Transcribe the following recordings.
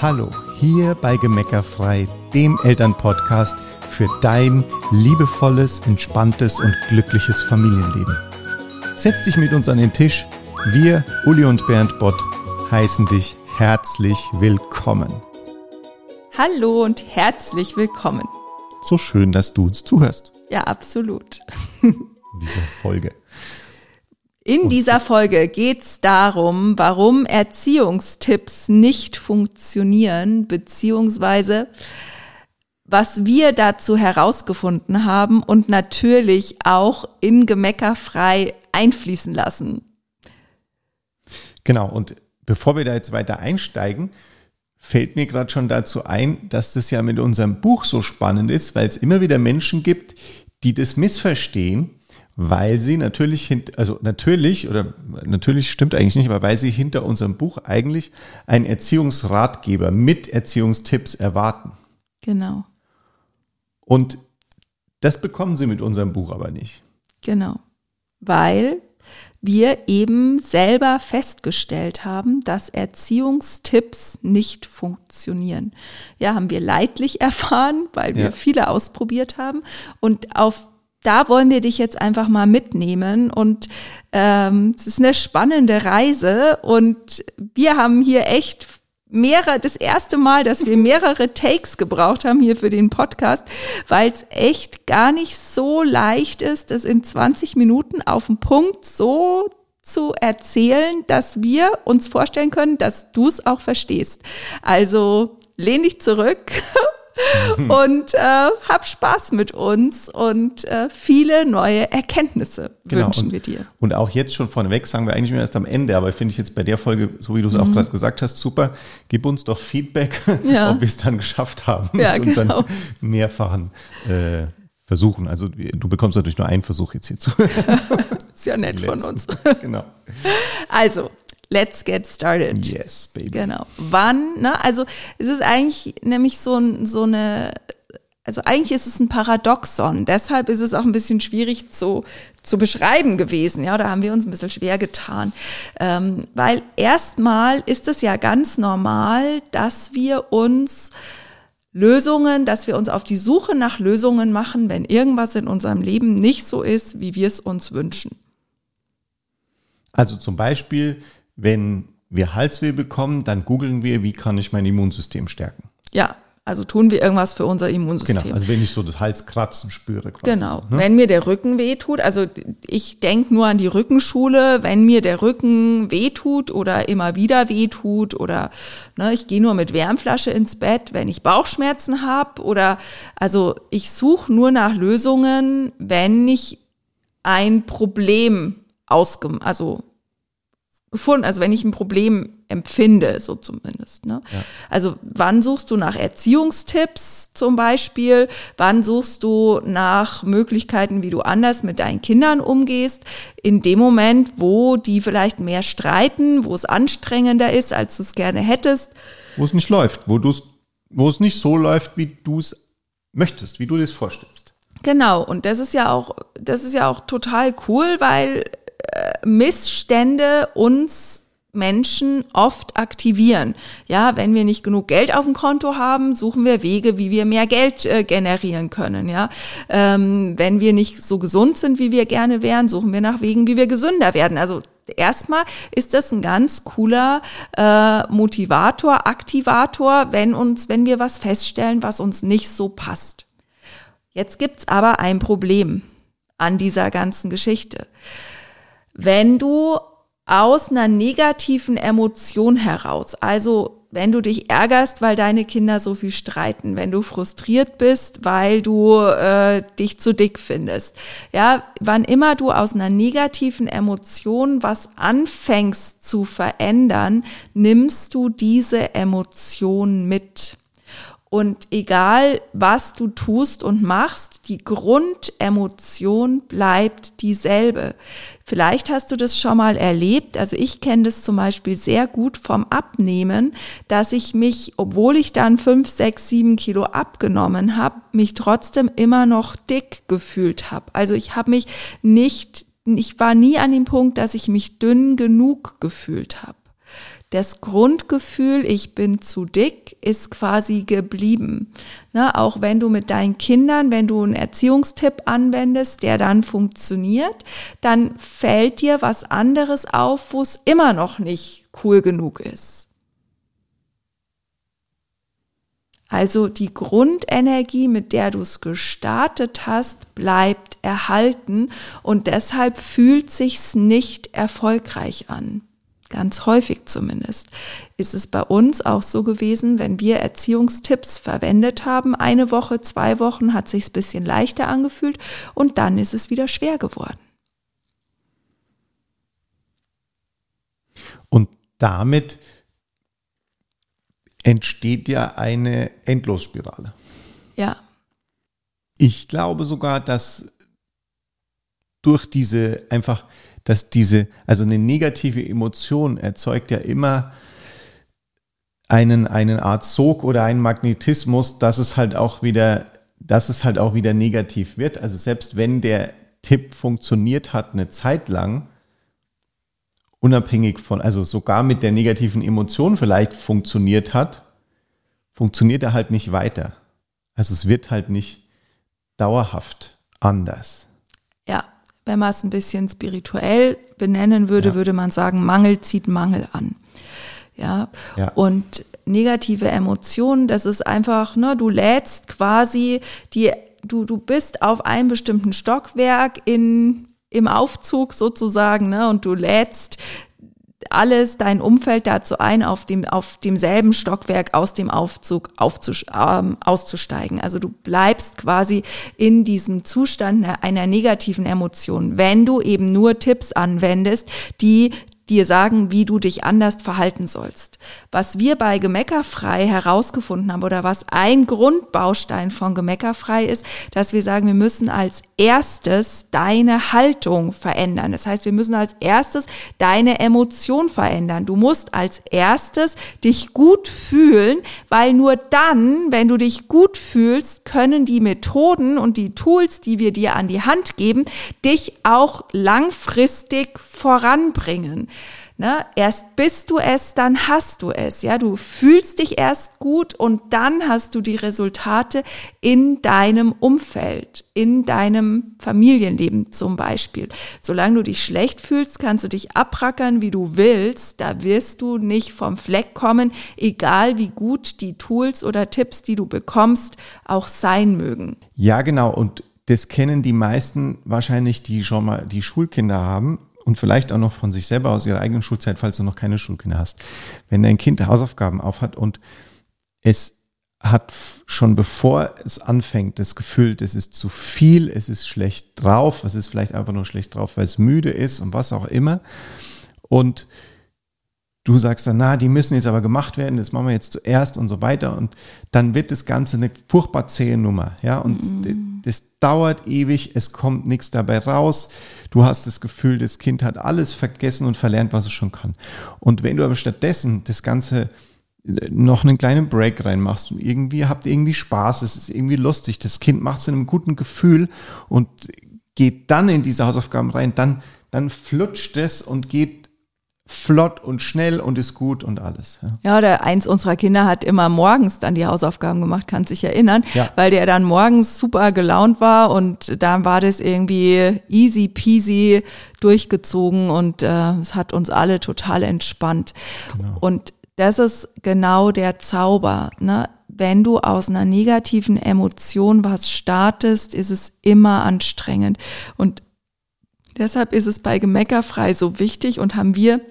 Hallo, hier bei Gemeckerfrei, dem Elternpodcast für dein liebevolles, entspanntes und glückliches Familienleben. Setz dich mit uns an den Tisch. Wir, Uli und Bernd Bott, heißen dich herzlich willkommen. Hallo und herzlich willkommen. So schön, dass du uns zuhörst. Ja, absolut. In dieser Folge. In dieser Folge geht es darum, warum Erziehungstipps nicht funktionieren, beziehungsweise was wir dazu herausgefunden haben und natürlich auch in Gemecker frei einfließen lassen. Genau, und bevor wir da jetzt weiter einsteigen, fällt mir gerade schon dazu ein, dass das ja mit unserem Buch so spannend ist, weil es immer wieder Menschen gibt, die das missverstehen weil sie natürlich, also natürlich, oder natürlich stimmt eigentlich nicht, aber weil sie hinter unserem Buch eigentlich einen Erziehungsratgeber mit Erziehungstipps erwarten. Genau. Und das bekommen sie mit unserem Buch aber nicht. Genau. Weil wir eben selber festgestellt haben, dass Erziehungstipps nicht funktionieren. Ja, haben wir leidlich erfahren, weil wir ja. viele ausprobiert haben. Und auf da wollen wir dich jetzt einfach mal mitnehmen und ähm, es ist eine spannende Reise und wir haben hier echt mehrere, das erste Mal, dass wir mehrere Takes gebraucht haben hier für den Podcast, weil es echt gar nicht so leicht ist, das in 20 Minuten auf den Punkt so zu erzählen, dass wir uns vorstellen können, dass du es auch verstehst. Also lehn dich zurück und äh, hab Spaß mit uns und äh, viele neue Erkenntnisse genau. wünschen und, wir dir. Und auch jetzt schon vorneweg sagen wir eigentlich mehr erst am Ende, aber finde ich jetzt bei der Folge, so wie du es mhm. auch gerade gesagt hast, super. Gib uns doch Feedback, ja. ob wir es dann geschafft haben ja, mit genau. unseren mehrfachen äh, Versuchen. Also du bekommst natürlich nur einen Versuch jetzt hierzu. Ist ja nett von uns. genau. Also, Let's get started. Yes, baby. Genau. Wann, ne? Also es ist eigentlich nämlich so, so eine, also eigentlich ist es ein Paradoxon. Deshalb ist es auch ein bisschen schwierig zu, zu beschreiben gewesen. Ja, da haben wir uns ein bisschen schwer getan. Ähm, weil erstmal ist es ja ganz normal, dass wir uns Lösungen, dass wir uns auf die Suche nach Lösungen machen, wenn irgendwas in unserem Leben nicht so ist, wie wir es uns wünschen. Also zum Beispiel, wenn wir Halsweh bekommen, dann googeln wir, wie kann ich mein Immunsystem stärken. Ja, also tun wir irgendwas für unser Immunsystem. Genau, also wenn ich so das Halskratzen spüre. Quasi genau, ne? wenn mir der Rücken wehtut, also ich denke nur an die Rückenschule, wenn mir der Rücken wehtut oder immer wieder wehtut oder ne, ich gehe nur mit Wärmflasche ins Bett, wenn ich Bauchschmerzen habe oder also ich suche nur nach Lösungen, wenn ich ein Problem ausgem also gefunden, also wenn ich ein Problem empfinde, so zumindest. Ne? Ja. Also wann suchst du nach Erziehungstipps zum Beispiel? Wann suchst du nach Möglichkeiten, wie du anders mit deinen Kindern umgehst? In dem Moment, wo die vielleicht mehr streiten, wo es anstrengender ist, als du es gerne hättest. Wo es nicht läuft, wo, wo es nicht so läuft, wie du es möchtest, wie du dir es vorstellst. Genau, und das ist ja auch, das ist ja auch total cool, weil Missstände uns Menschen oft aktivieren. Ja, wenn wir nicht genug Geld auf dem Konto haben, suchen wir Wege, wie wir mehr Geld äh, generieren können. Ja, ähm, wenn wir nicht so gesund sind, wie wir gerne wären, suchen wir nach Wegen, wie wir gesünder werden. Also erstmal ist das ein ganz cooler äh, Motivator, Aktivator, wenn uns, wenn wir was feststellen, was uns nicht so passt. Jetzt gibt's aber ein Problem an dieser ganzen Geschichte wenn du aus einer negativen Emotion heraus, also wenn du dich ärgerst, weil deine Kinder so viel streiten, wenn du frustriert bist, weil du äh, dich zu dick findest, ja, wann immer du aus einer negativen Emotion was anfängst zu verändern, nimmst du diese Emotion mit. Und egal, was du tust und machst, die Grundemotion bleibt dieselbe. Vielleicht hast du das schon mal erlebt. Also ich kenne das zum Beispiel sehr gut vom Abnehmen, dass ich mich, obwohl ich dann fünf, sechs, sieben Kilo abgenommen habe, mich trotzdem immer noch dick gefühlt habe. Also ich habe mich nicht, ich war nie an dem Punkt, dass ich mich dünn genug gefühlt habe. Das Grundgefühl, ich bin zu dick, ist quasi geblieben. Ne, auch wenn du mit deinen Kindern, wenn du einen Erziehungstipp anwendest, der dann funktioniert, dann fällt dir was anderes auf, wo es immer noch nicht cool genug ist. Also die Grundenergie, mit der du es gestartet hast, bleibt erhalten und deshalb fühlt sich's nicht erfolgreich an. Ganz häufig zumindest ist es bei uns auch so gewesen, wenn wir Erziehungstipps verwendet haben, eine Woche, zwei Wochen hat sich's bisschen leichter angefühlt und dann ist es wieder schwer geworden. Und damit entsteht ja eine Endlosspirale. Ja. Ich glaube sogar, dass durch diese einfach, dass diese, also eine negative Emotion erzeugt ja immer einen, einen Art Sog oder einen Magnetismus, dass es halt auch wieder, dass es halt auch wieder negativ wird. Also selbst wenn der Tipp funktioniert hat eine Zeit lang, unabhängig von, also sogar mit der negativen Emotion vielleicht funktioniert hat, funktioniert er halt nicht weiter. Also es wird halt nicht dauerhaft anders. Ja, wenn man es ein bisschen spirituell benennen würde, ja. würde man sagen, Mangel zieht Mangel an. Ja? ja. Und negative Emotionen, das ist einfach, ne, du lädst quasi die, du, du bist auf einem bestimmten Stockwerk in im Aufzug sozusagen, ne? Und du lädst alles, dein Umfeld dazu ein, auf, dem, auf demselben Stockwerk aus dem Aufzug aufzus ähm, auszusteigen. Also du bleibst quasi in diesem Zustand einer negativen Emotion, wenn du eben nur Tipps anwendest, die dir sagen, wie du dich anders verhalten sollst. Was wir bei Gemeckerfrei herausgefunden haben oder was ein Grundbaustein von Gemeckerfrei ist, dass wir sagen, wir müssen als erstes deine Haltung verändern. Das heißt, wir müssen als erstes deine Emotion verändern. Du musst als erstes dich gut fühlen, weil nur dann, wenn du dich gut fühlst, können die Methoden und die Tools, die wir dir an die Hand geben, dich auch langfristig voranbringen. Ne? Erst bist du es, dann hast du es. Ja, du fühlst dich erst gut und dann hast du die Resultate in deinem Umfeld, in deinem Familienleben zum Beispiel. Solange du dich schlecht fühlst, kannst du dich abrackern, wie du willst. Da wirst du nicht vom Fleck kommen, egal wie gut die Tools oder Tipps, die du bekommst, auch sein mögen. Ja, genau. Und das kennen die meisten wahrscheinlich, die schon mal die Schulkinder haben und vielleicht auch noch von sich selber aus ihrer eigenen Schulzeit, falls du noch keine Schulkinder hast. Wenn dein Kind Hausaufgaben aufhat und es hat schon bevor es anfängt, das Gefühl, es ist zu viel, es ist schlecht drauf, es ist vielleicht einfach nur schlecht drauf, weil es müde ist und was auch immer. Und du sagst dann, na, die müssen jetzt aber gemacht werden, das machen wir jetzt zuerst und so weiter. Und dann wird das Ganze eine furchtbar zähe Nummer. Ja, und mhm. Das dauert ewig, es kommt nichts dabei raus. Du hast das Gefühl, das Kind hat alles vergessen und verlernt, was es schon kann. Und wenn du aber stattdessen das Ganze äh, noch einen kleinen Break reinmachst und irgendwie habt irgendwie Spaß, es ist irgendwie lustig, das Kind macht es in einem guten Gefühl und geht dann in diese Hausaufgaben rein, dann, dann flutscht es und geht flott und schnell und ist gut und alles. Ja. ja, oder eins unserer Kinder hat immer morgens dann die Hausaufgaben gemacht, kann sich erinnern, ja. weil der dann morgens super gelaunt war und dann war das irgendwie easy peasy durchgezogen und äh, es hat uns alle total entspannt. Genau. Und das ist genau der Zauber. Ne? Wenn du aus einer negativen Emotion was startest, ist es immer anstrengend. Und deshalb ist es bei Gemeckerfrei so wichtig und haben wir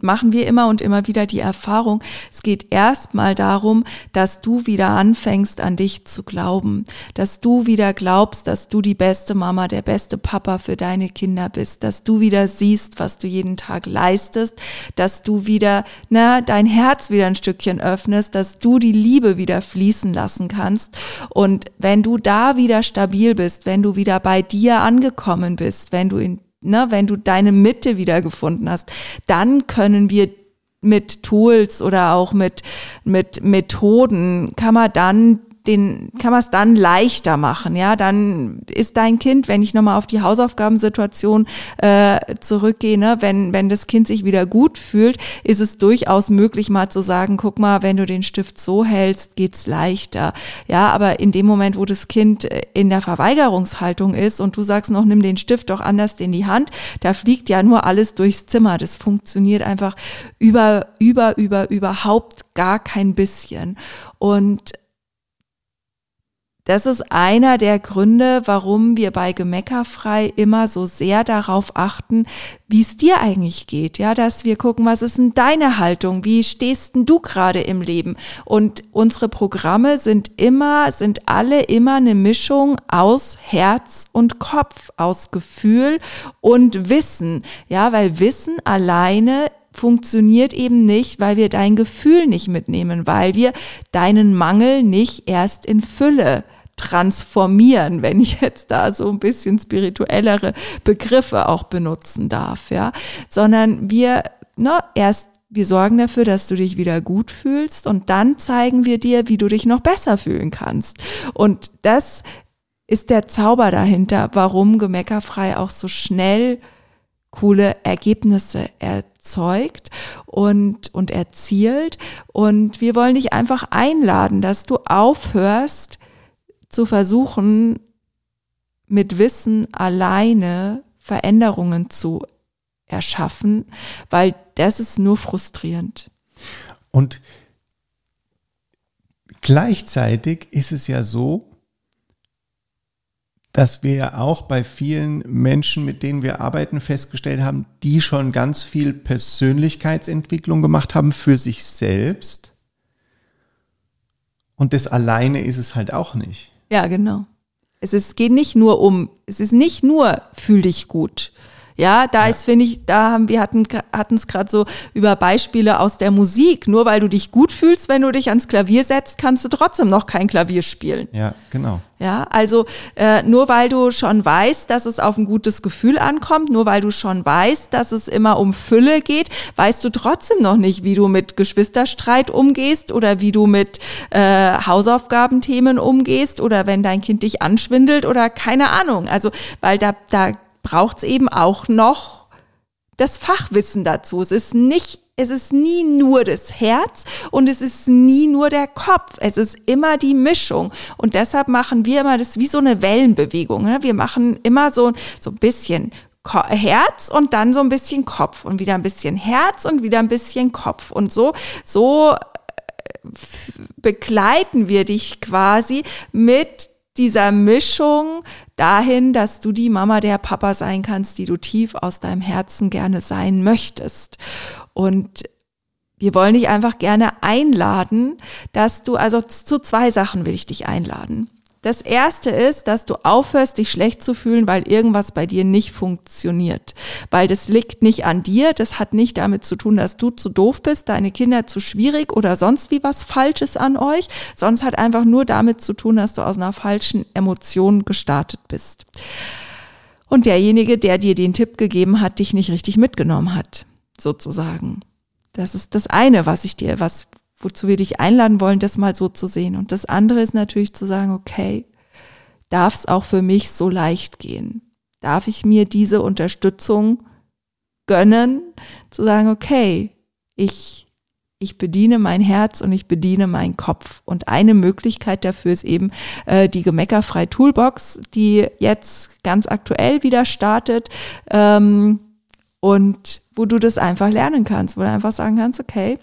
machen wir immer und immer wieder die Erfahrung, es geht erstmal darum, dass du wieder anfängst an dich zu glauben, dass du wieder glaubst, dass du die beste Mama, der beste Papa für deine Kinder bist, dass du wieder siehst, was du jeden Tag leistest, dass du wieder, na, dein Herz wieder ein Stückchen öffnest, dass du die Liebe wieder fließen lassen kannst. Und wenn du da wieder stabil bist, wenn du wieder bei dir angekommen bist, wenn du in ne, wenn du deine Mitte wiedergefunden hast, dann können wir mit Tools oder auch mit, mit Methoden, kann man dann den kann man es dann leichter machen. Ja, dann ist dein Kind, wenn ich nochmal auf die Hausaufgabensituation äh, zurückgehe, ne, wenn wenn das Kind sich wieder gut fühlt, ist es durchaus möglich, mal zu sagen, guck mal, wenn du den Stift so hältst, geht's leichter. Ja, aber in dem Moment, wo das Kind in der Verweigerungshaltung ist und du sagst noch, nimm den Stift doch anders in die Hand, da fliegt ja nur alles durchs Zimmer. Das funktioniert einfach über über über überhaupt gar kein bisschen. Und das ist einer der Gründe, warum wir bei Gemeckerfrei immer so sehr darauf achten, wie es dir eigentlich geht. Ja, dass wir gucken, was ist denn deine Haltung? Wie stehst denn du gerade im Leben? Und unsere Programme sind immer, sind alle immer eine Mischung aus Herz und Kopf, aus Gefühl und Wissen. Ja, weil Wissen alleine funktioniert eben nicht, weil wir dein Gefühl nicht mitnehmen, weil wir deinen Mangel nicht erst in Fülle transformieren, wenn ich jetzt da so ein bisschen spirituellere Begriffe auch benutzen darf, ja, sondern wir, ne, erst wir sorgen dafür, dass du dich wieder gut fühlst und dann zeigen wir dir, wie du dich noch besser fühlen kannst. Und das ist der Zauber dahinter, warum Gemeckerfrei auch so schnell coole Ergebnisse erzeugt und, und erzielt. Und wir wollen dich einfach einladen, dass du aufhörst, zu versuchen, mit Wissen alleine Veränderungen zu erschaffen, weil das ist nur frustrierend. Und gleichzeitig ist es ja so, dass wir ja auch bei vielen Menschen, mit denen wir arbeiten, festgestellt haben, die schon ganz viel Persönlichkeitsentwicklung gemacht haben für sich selbst. Und das alleine ist es halt auch nicht. Ja, genau. Es ist, geht nicht nur um, es ist nicht nur fühl dich gut. Ja, da ja. ist, finde ich, da haben wir hatten hatten es gerade so über Beispiele aus der Musik. Nur weil du dich gut fühlst, wenn du dich ans Klavier setzt, kannst du trotzdem noch kein Klavier spielen. Ja, genau. Ja, also äh, nur weil du schon weißt, dass es auf ein gutes Gefühl ankommt, nur weil du schon weißt, dass es immer um Fülle geht, weißt du trotzdem noch nicht, wie du mit Geschwisterstreit umgehst oder wie du mit äh, Hausaufgabenthemen umgehst oder wenn dein Kind dich anschwindelt oder keine Ahnung. Also weil da da braucht es eben auch noch das Fachwissen dazu. Es ist nicht es ist nie nur das Herz und es ist nie nur der Kopf. Es ist immer die Mischung. Und deshalb machen wir immer das wie so eine Wellenbewegung. Ne? Wir machen immer so, so ein bisschen Herz und dann so ein bisschen Kopf und wieder ein bisschen Herz und wieder ein bisschen Kopf. Und so, so äh, begleiten wir dich quasi mit dieser Mischung dahin, dass du die Mama, der Papa sein kannst, die du tief aus deinem Herzen gerne sein möchtest. Und wir wollen dich einfach gerne einladen, dass du, also zu zwei Sachen will ich dich einladen. Das erste ist, dass du aufhörst, dich schlecht zu fühlen, weil irgendwas bei dir nicht funktioniert. Weil das liegt nicht an dir. Das hat nicht damit zu tun, dass du zu doof bist, deine Kinder zu schwierig oder sonst wie was Falsches an euch. Sonst hat einfach nur damit zu tun, dass du aus einer falschen Emotion gestartet bist. Und derjenige, der dir den Tipp gegeben hat, dich nicht richtig mitgenommen hat, sozusagen. Das ist das eine, was ich dir, was, wozu wir dich einladen wollen, das mal so zu sehen. Und das andere ist natürlich zu sagen, okay, darf es auch für mich so leicht gehen? Darf ich mir diese Unterstützung gönnen, zu sagen, okay, ich, ich bediene mein Herz und ich bediene meinen Kopf. Und eine Möglichkeit dafür ist eben äh, die Gemeckerfrei Toolbox, die jetzt ganz aktuell wieder startet. Ähm, und wo du das einfach lernen kannst, wo du einfach sagen kannst, okay,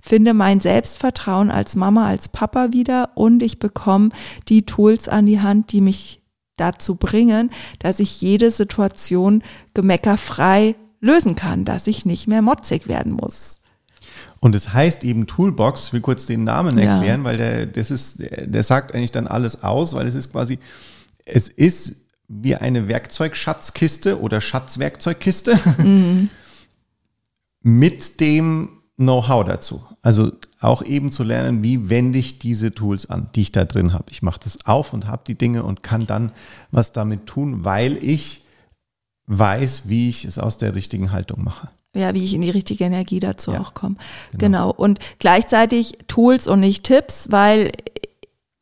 finde mein Selbstvertrauen als Mama, als Papa wieder und ich bekomme die Tools an die Hand, die mich dazu bringen, dass ich jede Situation gemeckerfrei lösen kann, dass ich nicht mehr motzig werden muss. Und es heißt eben Toolbox, ich will kurz den Namen erklären, ja. weil der, das ist, der sagt eigentlich dann alles aus, weil es ist quasi, es ist wie eine Werkzeugschatzkiste oder Schatzwerkzeugkiste mhm. mit dem Know-how dazu. Also auch eben zu lernen, wie wende ich diese Tools an, die ich da drin habe. Ich mache das auf und habe die Dinge und kann dann was damit tun, weil ich weiß, wie ich es aus der richtigen Haltung mache. Ja, wie ich in die richtige Energie dazu ja, auch komme. Genau. genau. Und gleichzeitig Tools und nicht Tipps, weil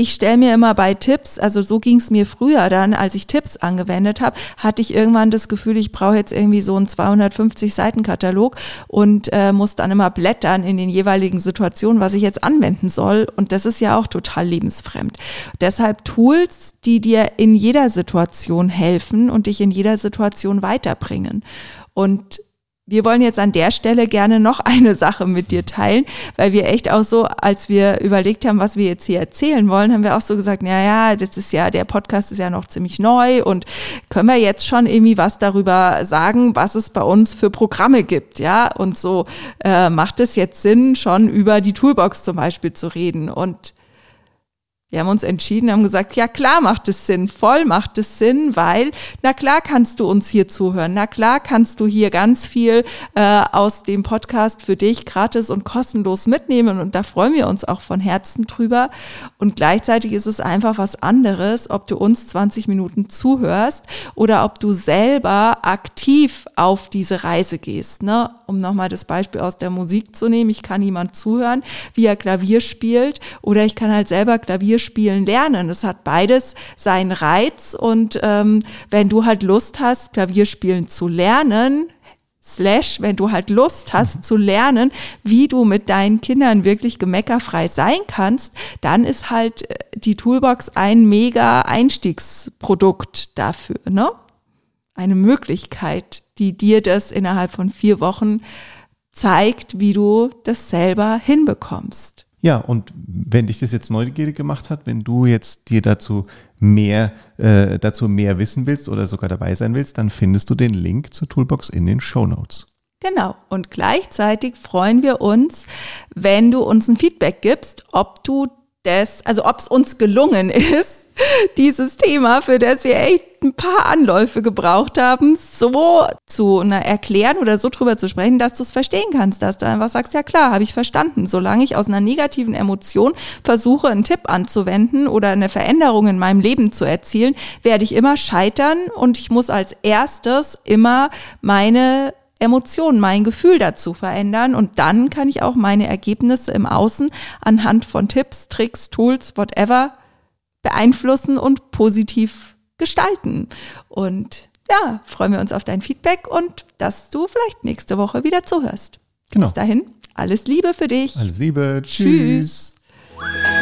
ich stelle mir immer bei Tipps, also so ging es mir früher dann, als ich Tipps angewendet habe, hatte ich irgendwann das Gefühl, ich brauche jetzt irgendwie so einen 250 Seiten Katalog und äh, muss dann immer blättern in den jeweiligen Situationen, was ich jetzt anwenden soll. Und das ist ja auch total lebensfremd. Deshalb Tools, die dir in jeder Situation helfen und dich in jeder Situation weiterbringen. Und wir wollen jetzt an der Stelle gerne noch eine Sache mit dir teilen, weil wir echt auch so, als wir überlegt haben, was wir jetzt hier erzählen wollen, haben wir auch so gesagt, ja, ja, das ist ja, der Podcast ist ja noch ziemlich neu und können wir jetzt schon irgendwie was darüber sagen, was es bei uns für Programme gibt, ja? Und so äh, macht es jetzt Sinn, schon über die Toolbox zum Beispiel zu reden und wir haben uns entschieden, haben gesagt, ja klar macht es Sinn, voll macht es Sinn, weil na klar kannst du uns hier zuhören, na klar kannst du hier ganz viel äh, aus dem Podcast für dich gratis und kostenlos mitnehmen und da freuen wir uns auch von Herzen drüber. Und gleichzeitig ist es einfach was anderes, ob du uns 20 Minuten zuhörst oder ob du selber aktiv auf diese Reise gehst. Ne? Um nochmal das Beispiel aus der Musik zu nehmen, ich kann jemand zuhören, wie er Klavier spielt oder ich kann halt selber Klavier Klavierspielen lernen. Es hat beides seinen Reiz und ähm, wenn du halt Lust hast, Klavierspielen zu lernen, slash, wenn du halt Lust hast zu lernen, wie du mit deinen Kindern wirklich gemeckerfrei sein kannst, dann ist halt äh, die Toolbox ein mega Einstiegsprodukt dafür, ne? Eine Möglichkeit, die dir das innerhalb von vier Wochen zeigt, wie du das selber hinbekommst. Ja, und wenn dich das jetzt neugierig gemacht hat, wenn du jetzt dir dazu mehr, äh, dazu mehr wissen willst oder sogar dabei sein willst, dann findest du den Link zur Toolbox in den Show Notes. Genau. Und gleichzeitig freuen wir uns, wenn du uns ein Feedback gibst, ob du das, also ob es uns gelungen ist, dieses Thema, für das wir echt ein paar Anläufe gebraucht haben, so zu na, erklären oder so drüber zu sprechen, dass du es verstehen kannst, dass du einfach sagst, ja klar, habe ich verstanden. Solange ich aus einer negativen Emotion versuche, einen Tipp anzuwenden oder eine Veränderung in meinem Leben zu erzielen, werde ich immer scheitern und ich muss als erstes immer meine Emotionen, mein Gefühl dazu verändern und dann kann ich auch meine Ergebnisse im Außen anhand von Tipps, Tricks, Tools, whatever beeinflussen und positiv gestalten. Und ja, freuen wir uns auf dein Feedback und dass du vielleicht nächste Woche wieder zuhörst. Genau. Bis dahin, alles Liebe für dich. Alles Liebe. Tschüss. Tschüss.